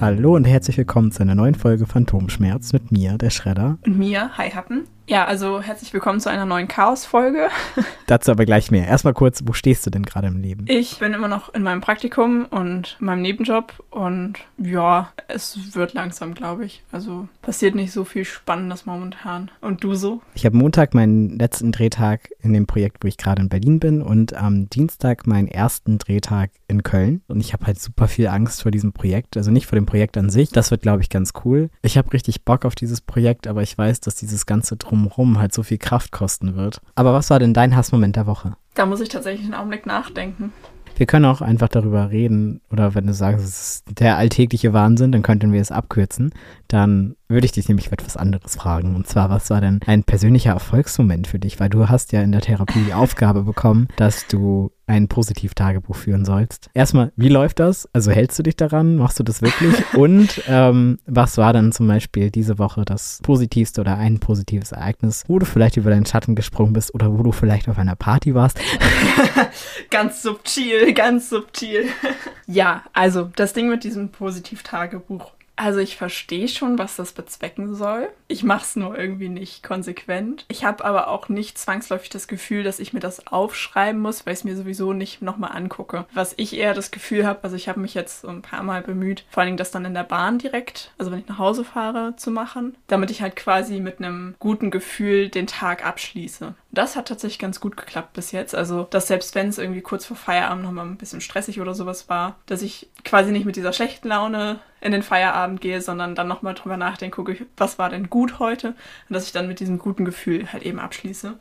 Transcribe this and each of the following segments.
Hallo und herzlich willkommen zu einer neuen Folge Phantomschmerz mit mir, der Schredder. Und mir, Hi Happen. Ja, also herzlich willkommen zu einer neuen Chaos-Folge. Dazu aber gleich mehr. Erstmal kurz, wo stehst du denn gerade im Leben? Ich bin immer noch in meinem Praktikum und meinem Nebenjob und ja, es wird langsam, glaube ich. Also passiert nicht so viel Spannendes momentan. Und du so? Ich habe Montag meinen letzten Drehtag in dem Projekt, wo ich gerade in Berlin bin und am Dienstag meinen ersten Drehtag in Köln. Und ich habe halt super viel Angst vor diesem Projekt. Also nicht vor dem Projekt an sich. Das wird, glaube ich, ganz cool. Ich habe richtig Bock auf dieses Projekt, aber ich weiß, dass dieses ganze Drum drumherum halt so viel Kraft kosten wird. Aber was war denn dein Hassmoment der Woche? Da muss ich tatsächlich einen Augenblick nachdenken. Wir können auch einfach darüber reden, oder wenn du sagst, es ist der alltägliche Wahnsinn, dann könnten wir es abkürzen. Dann würde ich dich nämlich etwas anderes fragen. Und zwar, was war denn ein persönlicher Erfolgsmoment für dich? Weil du hast ja in der Therapie die Aufgabe bekommen, dass du ein Positiv-Tagebuch führen sollst. Erstmal, wie läuft das? Also hältst du dich daran? Machst du das wirklich? Und ähm, was war dann zum Beispiel diese Woche das positivste oder ein positives Ereignis, wo du vielleicht über deinen Schatten gesprungen bist oder wo du vielleicht auf einer Party warst? ganz subtil, ganz subtil. ja, also das Ding mit diesem Positiv-Tagebuch also ich verstehe schon, was das bezwecken soll. Ich mache es nur irgendwie nicht konsequent. Ich habe aber auch nicht zwangsläufig das Gefühl, dass ich mir das aufschreiben muss, weil ich es mir sowieso nicht nochmal angucke. Was ich eher das Gefühl habe, also ich habe mich jetzt so ein paar Mal bemüht, vor allen Dingen das dann in der Bahn direkt, also wenn ich nach Hause fahre, zu machen, damit ich halt quasi mit einem guten Gefühl den Tag abschließe. Das hat tatsächlich ganz gut geklappt bis jetzt. Also, dass selbst wenn es irgendwie kurz vor Feierabend nochmal ein bisschen stressig oder sowas war, dass ich quasi nicht mit dieser schlechten Laune in den Feierabend gehe, sondern dann nochmal drüber nachdenke, gucke, was war denn gut heute und dass ich dann mit diesem guten Gefühl halt eben abschließe.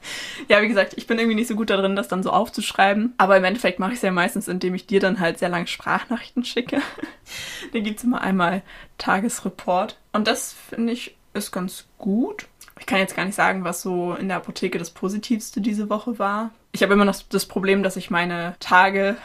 Ja, wie gesagt, ich bin irgendwie nicht so gut darin, das dann so aufzuschreiben, aber im Endeffekt mache ich es ja meistens, indem ich dir dann halt sehr lange Sprachnachrichten schicke. dann gibt es immer einmal Tagesreport und das finde ich ist ganz gut. Ich kann jetzt gar nicht sagen, was so in der Apotheke das Positivste diese Woche war. Ich habe immer noch das Problem, dass ich meine Tage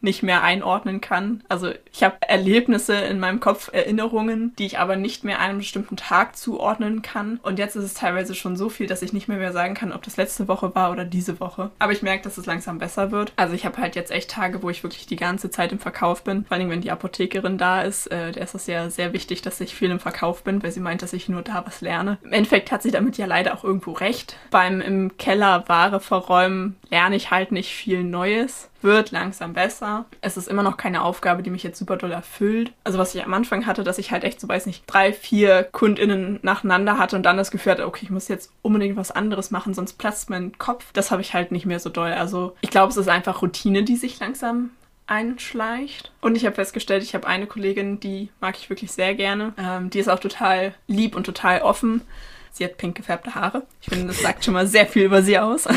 nicht mehr einordnen kann. Also ich habe Erlebnisse in meinem Kopf, Erinnerungen, die ich aber nicht mehr einem bestimmten Tag zuordnen kann. Und jetzt ist es teilweise schon so viel, dass ich nicht mehr, mehr sagen kann, ob das letzte Woche war oder diese Woche. Aber ich merke, dass es langsam besser wird. Also ich habe halt jetzt echt Tage, wo ich wirklich die ganze Zeit im Verkauf bin. Vor allem, wenn die Apothekerin da ist, äh, der ist es ja sehr wichtig, dass ich viel im Verkauf bin, weil sie meint, dass ich nur da was lerne. Im Endeffekt hat sie damit ja leider auch irgendwo recht. Beim im Keller Ware verräumen lerne ich halt nicht viel Neues wird langsam besser. Es ist immer noch keine Aufgabe, die mich jetzt super doll erfüllt. Also was ich am Anfang hatte, dass ich halt echt so, weiß nicht, drei, vier KundInnen nacheinander hatte und dann das Gefühl hatte, okay, ich muss jetzt unbedingt was anderes machen, sonst platzt mein Kopf. Das habe ich halt nicht mehr so doll. Also ich glaube, es ist einfach Routine, die sich langsam einschleicht. Und ich habe festgestellt, ich habe eine Kollegin, die mag ich wirklich sehr gerne. Ähm, die ist auch total lieb und total offen. Sie hat pink gefärbte Haare. Ich finde, das sagt schon mal sehr viel über sie aus.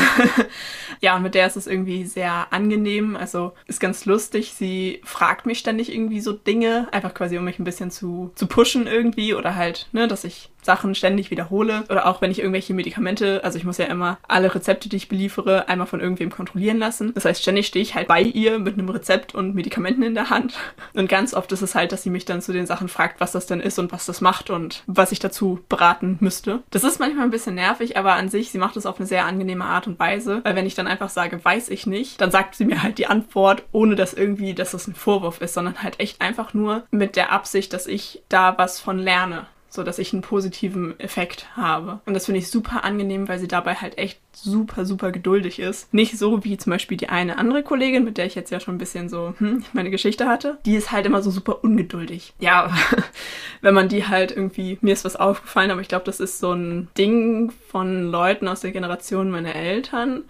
ja, und mit der ist es irgendwie sehr angenehm. Also ist ganz lustig. Sie fragt mich ständig irgendwie so Dinge, einfach quasi, um mich ein bisschen zu, zu pushen irgendwie oder halt, ne, dass ich Sachen ständig wiederhole oder auch wenn ich irgendwelche Medikamente, also ich muss ja immer alle Rezepte, die ich beliefere, einmal von irgendwem kontrollieren lassen. Das heißt, ständig stehe ich halt bei ihr mit einem Rezept und Medikamenten in der Hand. Und ganz oft ist es halt, dass sie mich dann zu den Sachen fragt, was das denn ist und was das macht und was ich dazu beraten müsste. Das ist manchmal ein bisschen nervig, aber an sich, sie macht es auf eine sehr angenehme Art und Weise, weil wenn ich dann einfach sage, weiß ich nicht, dann sagt sie mir halt die Antwort, ohne dass irgendwie, dass das ein Vorwurf ist, sondern halt echt einfach nur mit der Absicht, dass ich da was von lerne so dass ich einen positiven Effekt habe. Und das finde ich super angenehm, weil sie dabei halt echt super, super geduldig ist. Nicht so wie zum Beispiel die eine andere Kollegin, mit der ich jetzt ja schon ein bisschen so hm, meine Geschichte hatte. Die ist halt immer so super ungeduldig. Ja, wenn man die halt irgendwie, mir ist was aufgefallen, aber ich glaube, das ist so ein Ding von Leuten aus der Generation meiner Eltern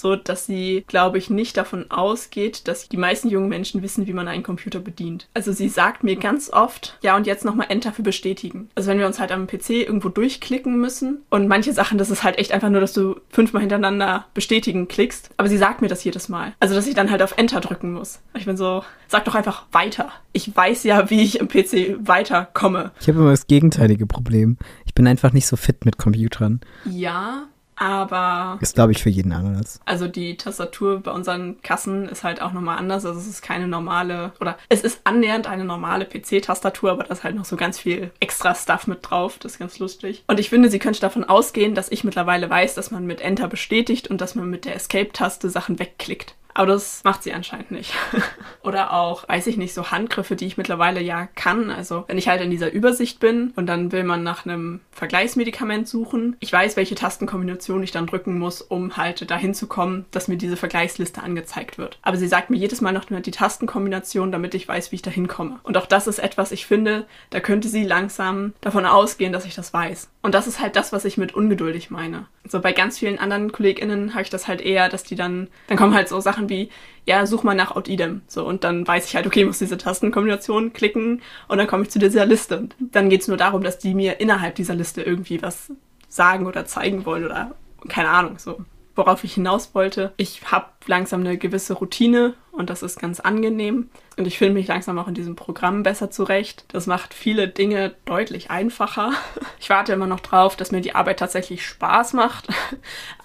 so dass sie, glaube ich, nicht davon ausgeht, dass die meisten jungen Menschen wissen, wie man einen Computer bedient. Also sie sagt mir ganz oft, ja und jetzt nochmal Enter für bestätigen. Also wenn wir uns halt am PC irgendwo durchklicken müssen und manche Sachen, das ist halt echt einfach nur, dass du fünfmal hintereinander bestätigen klickst, aber sie sagt mir das jedes Mal. Also dass ich dann halt auf Enter drücken muss. Ich bin so, sag doch einfach weiter. Ich weiß ja, wie ich im PC weiterkomme. Ich habe immer das gegenteilige Problem. Ich bin einfach nicht so fit mit Computern. Ja, Aber. Ist, glaube ich, für jeden anders. Also die Tastatur bei unseren Kassen ist halt auch nochmal anders. Also es ist keine normale, oder es ist annähernd eine normale PC-Tastatur, aber da ist halt noch so ganz viel extra Stuff mit drauf. Das ist ganz lustig. Und ich finde, sie könnte davon ausgehen, dass ich mittlerweile weiß, dass man mit Enter bestätigt und dass man mit der Escape-Taste Sachen wegklickt. Aber das macht sie anscheinend nicht. Oder auch, weiß ich nicht, so Handgriffe, die ich mittlerweile ja kann. Also wenn ich halt in dieser Übersicht bin und dann will man nach einem Vergleichsmedikament suchen. Ich weiß, welche Tastenkombination ich dann drücken muss, um halt dahin zu kommen, dass mir diese Vergleichsliste angezeigt wird. Aber sie sagt mir jedes Mal noch die Tastenkombination, damit ich weiß, wie ich dahin komme. Und auch das ist etwas, ich finde, da könnte sie langsam davon ausgehen, dass ich das weiß. Und das ist halt das, was ich mit ungeduldig meine. So bei ganz vielen anderen KollegInnen habe ich das halt eher, dass die dann, dann kommen halt so Sachen wie, ja, such mal nach OutIdem. So, und dann weiß ich halt, okay, ich muss diese Tastenkombination klicken und dann komme ich zu dieser Liste. Und dann geht es nur darum, dass die mir innerhalb dieser Liste irgendwie was sagen oder zeigen wollen oder keine Ahnung, so. Worauf ich hinaus wollte, ich habe langsam eine gewisse Routine und das ist ganz angenehm. Und ich finde mich langsam auch in diesem Programm besser zurecht. Das macht viele Dinge deutlich einfacher. Ich warte immer noch drauf, dass mir die Arbeit tatsächlich Spaß macht.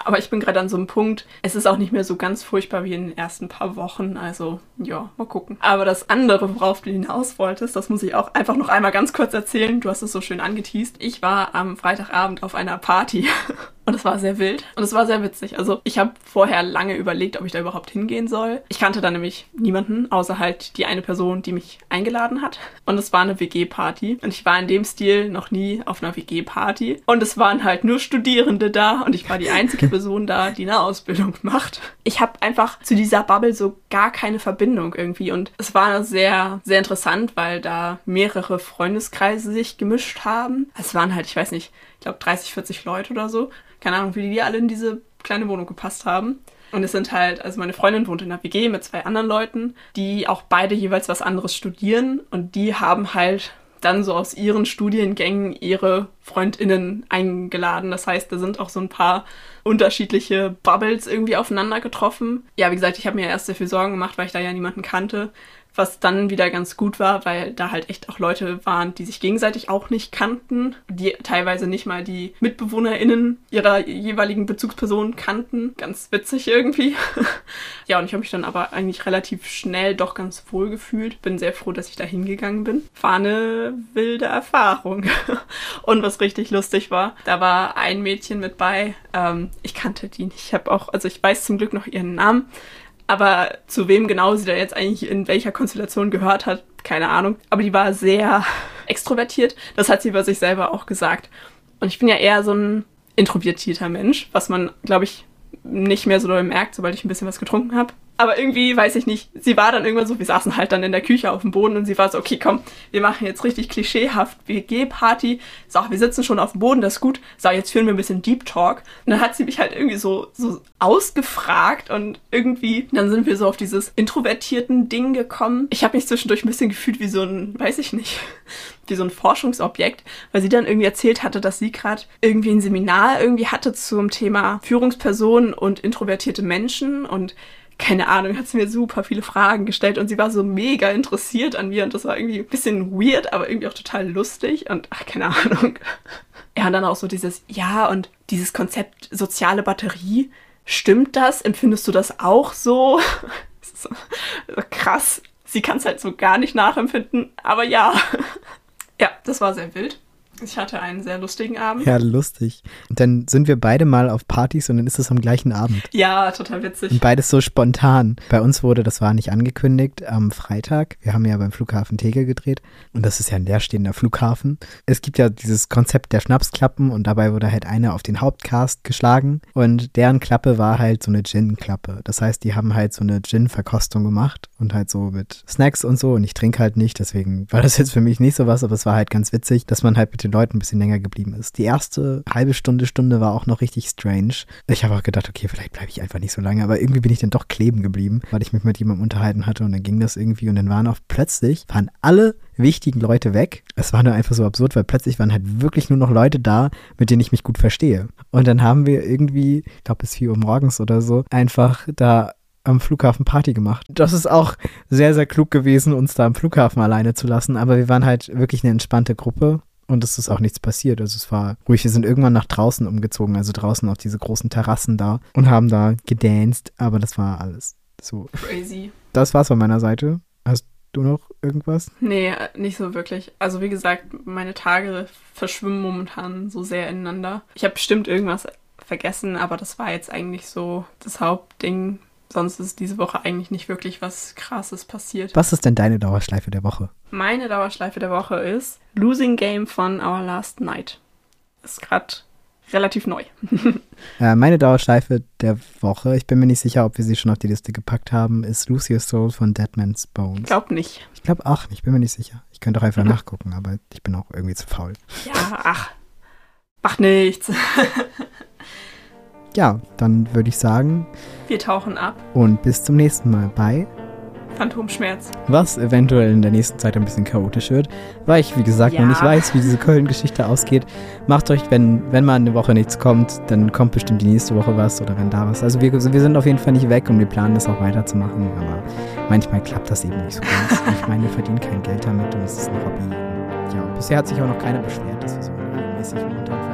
Aber ich bin gerade an so einem Punkt, es ist auch nicht mehr so ganz furchtbar wie in den ersten paar Wochen. Also ja, mal gucken. Aber das andere, worauf du hinaus wolltest, das muss ich auch einfach noch einmal ganz kurz erzählen. Du hast es so schön angeteased. Ich war am Freitagabend auf einer Party. Und es war sehr wild und es war sehr witzig. Also ich habe vorher lange überlegt, ob ich da überhaupt hingehen soll. Ich kannte da nämlich niemanden, außer halt die eine Person, die mich eingeladen hat. Und es war eine WG-Party. Und ich war in dem Stil noch nie auf einer WG-Party. Und es waren halt nur Studierende da und ich war die einzige Person da, die eine Ausbildung macht. Ich habe einfach zu dieser Bubble so gar keine Verbindung irgendwie. Und es war sehr, sehr interessant, weil da mehrere Freundeskreise sich gemischt haben. Es waren halt, ich weiß nicht, ich glaube 30, 40 Leute oder so keine Ahnung, wie die alle in diese kleine Wohnung gepasst haben. Und es sind halt, also meine Freundin wohnt in der WG mit zwei anderen Leuten, die auch beide jeweils was anderes studieren und die haben halt dann so aus ihren Studiengängen ihre Freundinnen eingeladen. Das heißt, da sind auch so ein paar unterschiedliche Bubbles irgendwie aufeinander getroffen. Ja, wie gesagt, ich habe mir erst sehr viel Sorgen gemacht, weil ich da ja niemanden kannte was dann wieder ganz gut war, weil da halt echt auch Leute waren, die sich gegenseitig auch nicht kannten, die teilweise nicht mal die MitbewohnerInnen ihrer jeweiligen Bezugspersonen kannten. Ganz witzig irgendwie. ja, und ich habe mich dann aber eigentlich relativ schnell doch ganz wohl gefühlt. Bin sehr froh, dass ich da hingegangen bin. War eine wilde Erfahrung. und was richtig lustig war, da war ein Mädchen mit bei. Ähm, ich kannte die nicht. Ich habe auch, also ich weiß zum Glück noch ihren Namen. Aber zu wem genau sie da jetzt eigentlich in welcher Konstellation gehört hat, keine Ahnung. Aber die war sehr extrovertiert. Das hat sie über sich selber auch gesagt. Und ich bin ja eher so ein introvertierter Mensch, was man, glaube ich, nicht mehr so doll merkt, sobald ich ein bisschen was getrunken habe. Aber irgendwie, weiß ich nicht, sie war dann irgendwann so, wir saßen halt dann in der Küche auf dem Boden und sie war so, okay, komm, wir machen jetzt richtig klischeehaft WG-Party. So, wir sitzen schon auf dem Boden, das ist gut. So, jetzt führen wir ein bisschen Deep Talk. Und dann hat sie mich halt irgendwie so, so ausgefragt und irgendwie, dann sind wir so auf dieses introvertierten Ding gekommen. Ich habe mich zwischendurch ein bisschen gefühlt wie so ein, weiß ich nicht, wie so ein Forschungsobjekt, weil sie dann irgendwie erzählt hatte, dass sie gerade irgendwie ein Seminar irgendwie hatte zum Thema Führungspersonen und introvertierte Menschen und keine Ahnung, hat sie mir super viele Fragen gestellt und sie war so mega interessiert an mir und das war irgendwie ein bisschen weird, aber irgendwie auch total lustig und ach, keine Ahnung. Ja, und dann auch so dieses, ja, und dieses Konzept soziale Batterie, stimmt das? Empfindest du das auch so? so krass. Sie kann es halt so gar nicht nachempfinden, aber ja. Ja, das war sehr wild. Ich hatte einen sehr lustigen Abend. Ja, lustig. Und dann sind wir beide mal auf Partys und dann ist es am gleichen Abend. Ja, total witzig. Und beides so spontan. Bei uns wurde, das war nicht angekündigt, am Freitag. Wir haben ja beim Flughafen Tegel gedreht und das ist ja ein leerstehender Flughafen. Es gibt ja dieses Konzept der Schnapsklappen und dabei wurde halt eine auf den Hauptcast geschlagen und deren Klappe war halt so eine Gin-Klappe. Das heißt, die haben halt so eine Gin-Verkostung gemacht und halt so mit Snacks und so und ich trinke halt nicht, deswegen war das jetzt für mich nicht so was, aber es war halt ganz witzig, dass man halt mit den Leuten ein bisschen länger geblieben ist. Die erste halbe Stunde, Stunde war auch noch richtig strange. Ich habe auch gedacht, okay, vielleicht bleibe ich einfach nicht so lange, aber irgendwie bin ich dann doch kleben geblieben, weil ich mich mit jemandem unterhalten hatte und dann ging das irgendwie und dann waren auch plötzlich, waren alle wichtigen Leute weg. Es war nur einfach so absurd, weil plötzlich waren halt wirklich nur noch Leute da, mit denen ich mich gut verstehe. Und dann haben wir irgendwie, ich glaube bis 4 Uhr morgens oder so, einfach da am Flughafen Party gemacht. Das ist auch sehr, sehr klug gewesen, uns da am Flughafen alleine zu lassen, aber wir waren halt wirklich eine entspannte Gruppe und es ist auch nichts passiert. Also es war ruhig. Wir sind irgendwann nach draußen umgezogen, also draußen auf diese großen Terrassen da und haben da gedanced, aber das war alles so. Crazy. Das war's von meiner Seite. Hast du noch irgendwas? Nee, nicht so wirklich. Also wie gesagt, meine Tage verschwimmen momentan so sehr ineinander. Ich habe bestimmt irgendwas vergessen, aber das war jetzt eigentlich so das Hauptding. Sonst ist diese Woche eigentlich nicht wirklich was Krasses passiert. Was ist denn deine Dauerschleife der Woche? Meine Dauerschleife der Woche ist Losing Game von Our Last Night. Ist gerade relativ neu. äh, meine Dauerschleife der Woche, ich bin mir nicht sicher, ob wir sie schon auf die Liste gepackt haben, ist Lucius Soul von Deadman's Bones. Ich glaube nicht. Ich glaube auch nicht, bin mir nicht sicher. Ich könnte auch einfach mhm. nachgucken, aber ich bin auch irgendwie zu faul. Ja, ach, macht nichts. ja, dann würde ich sagen. Wir tauchen ab. Und bis zum nächsten Mal bei Phantomschmerz. Was eventuell in der nächsten Zeit ein bisschen chaotisch wird, weil ich, wie gesagt, ja. noch nicht weiß, wie diese Köln-Geschichte ausgeht. Macht euch, wenn, wenn mal eine Woche nichts kommt, dann kommt bestimmt die nächste Woche was oder wenn da was. Also wir, wir sind auf jeden Fall nicht weg und wir planen das auch weiterzumachen, aber manchmal klappt das eben nicht so ganz. ich meine, wir verdienen kein Geld damit und es ist ein Hobby. Ja, bisher hat sich auch noch keiner beschwert, dass wir so regelmäßig momentan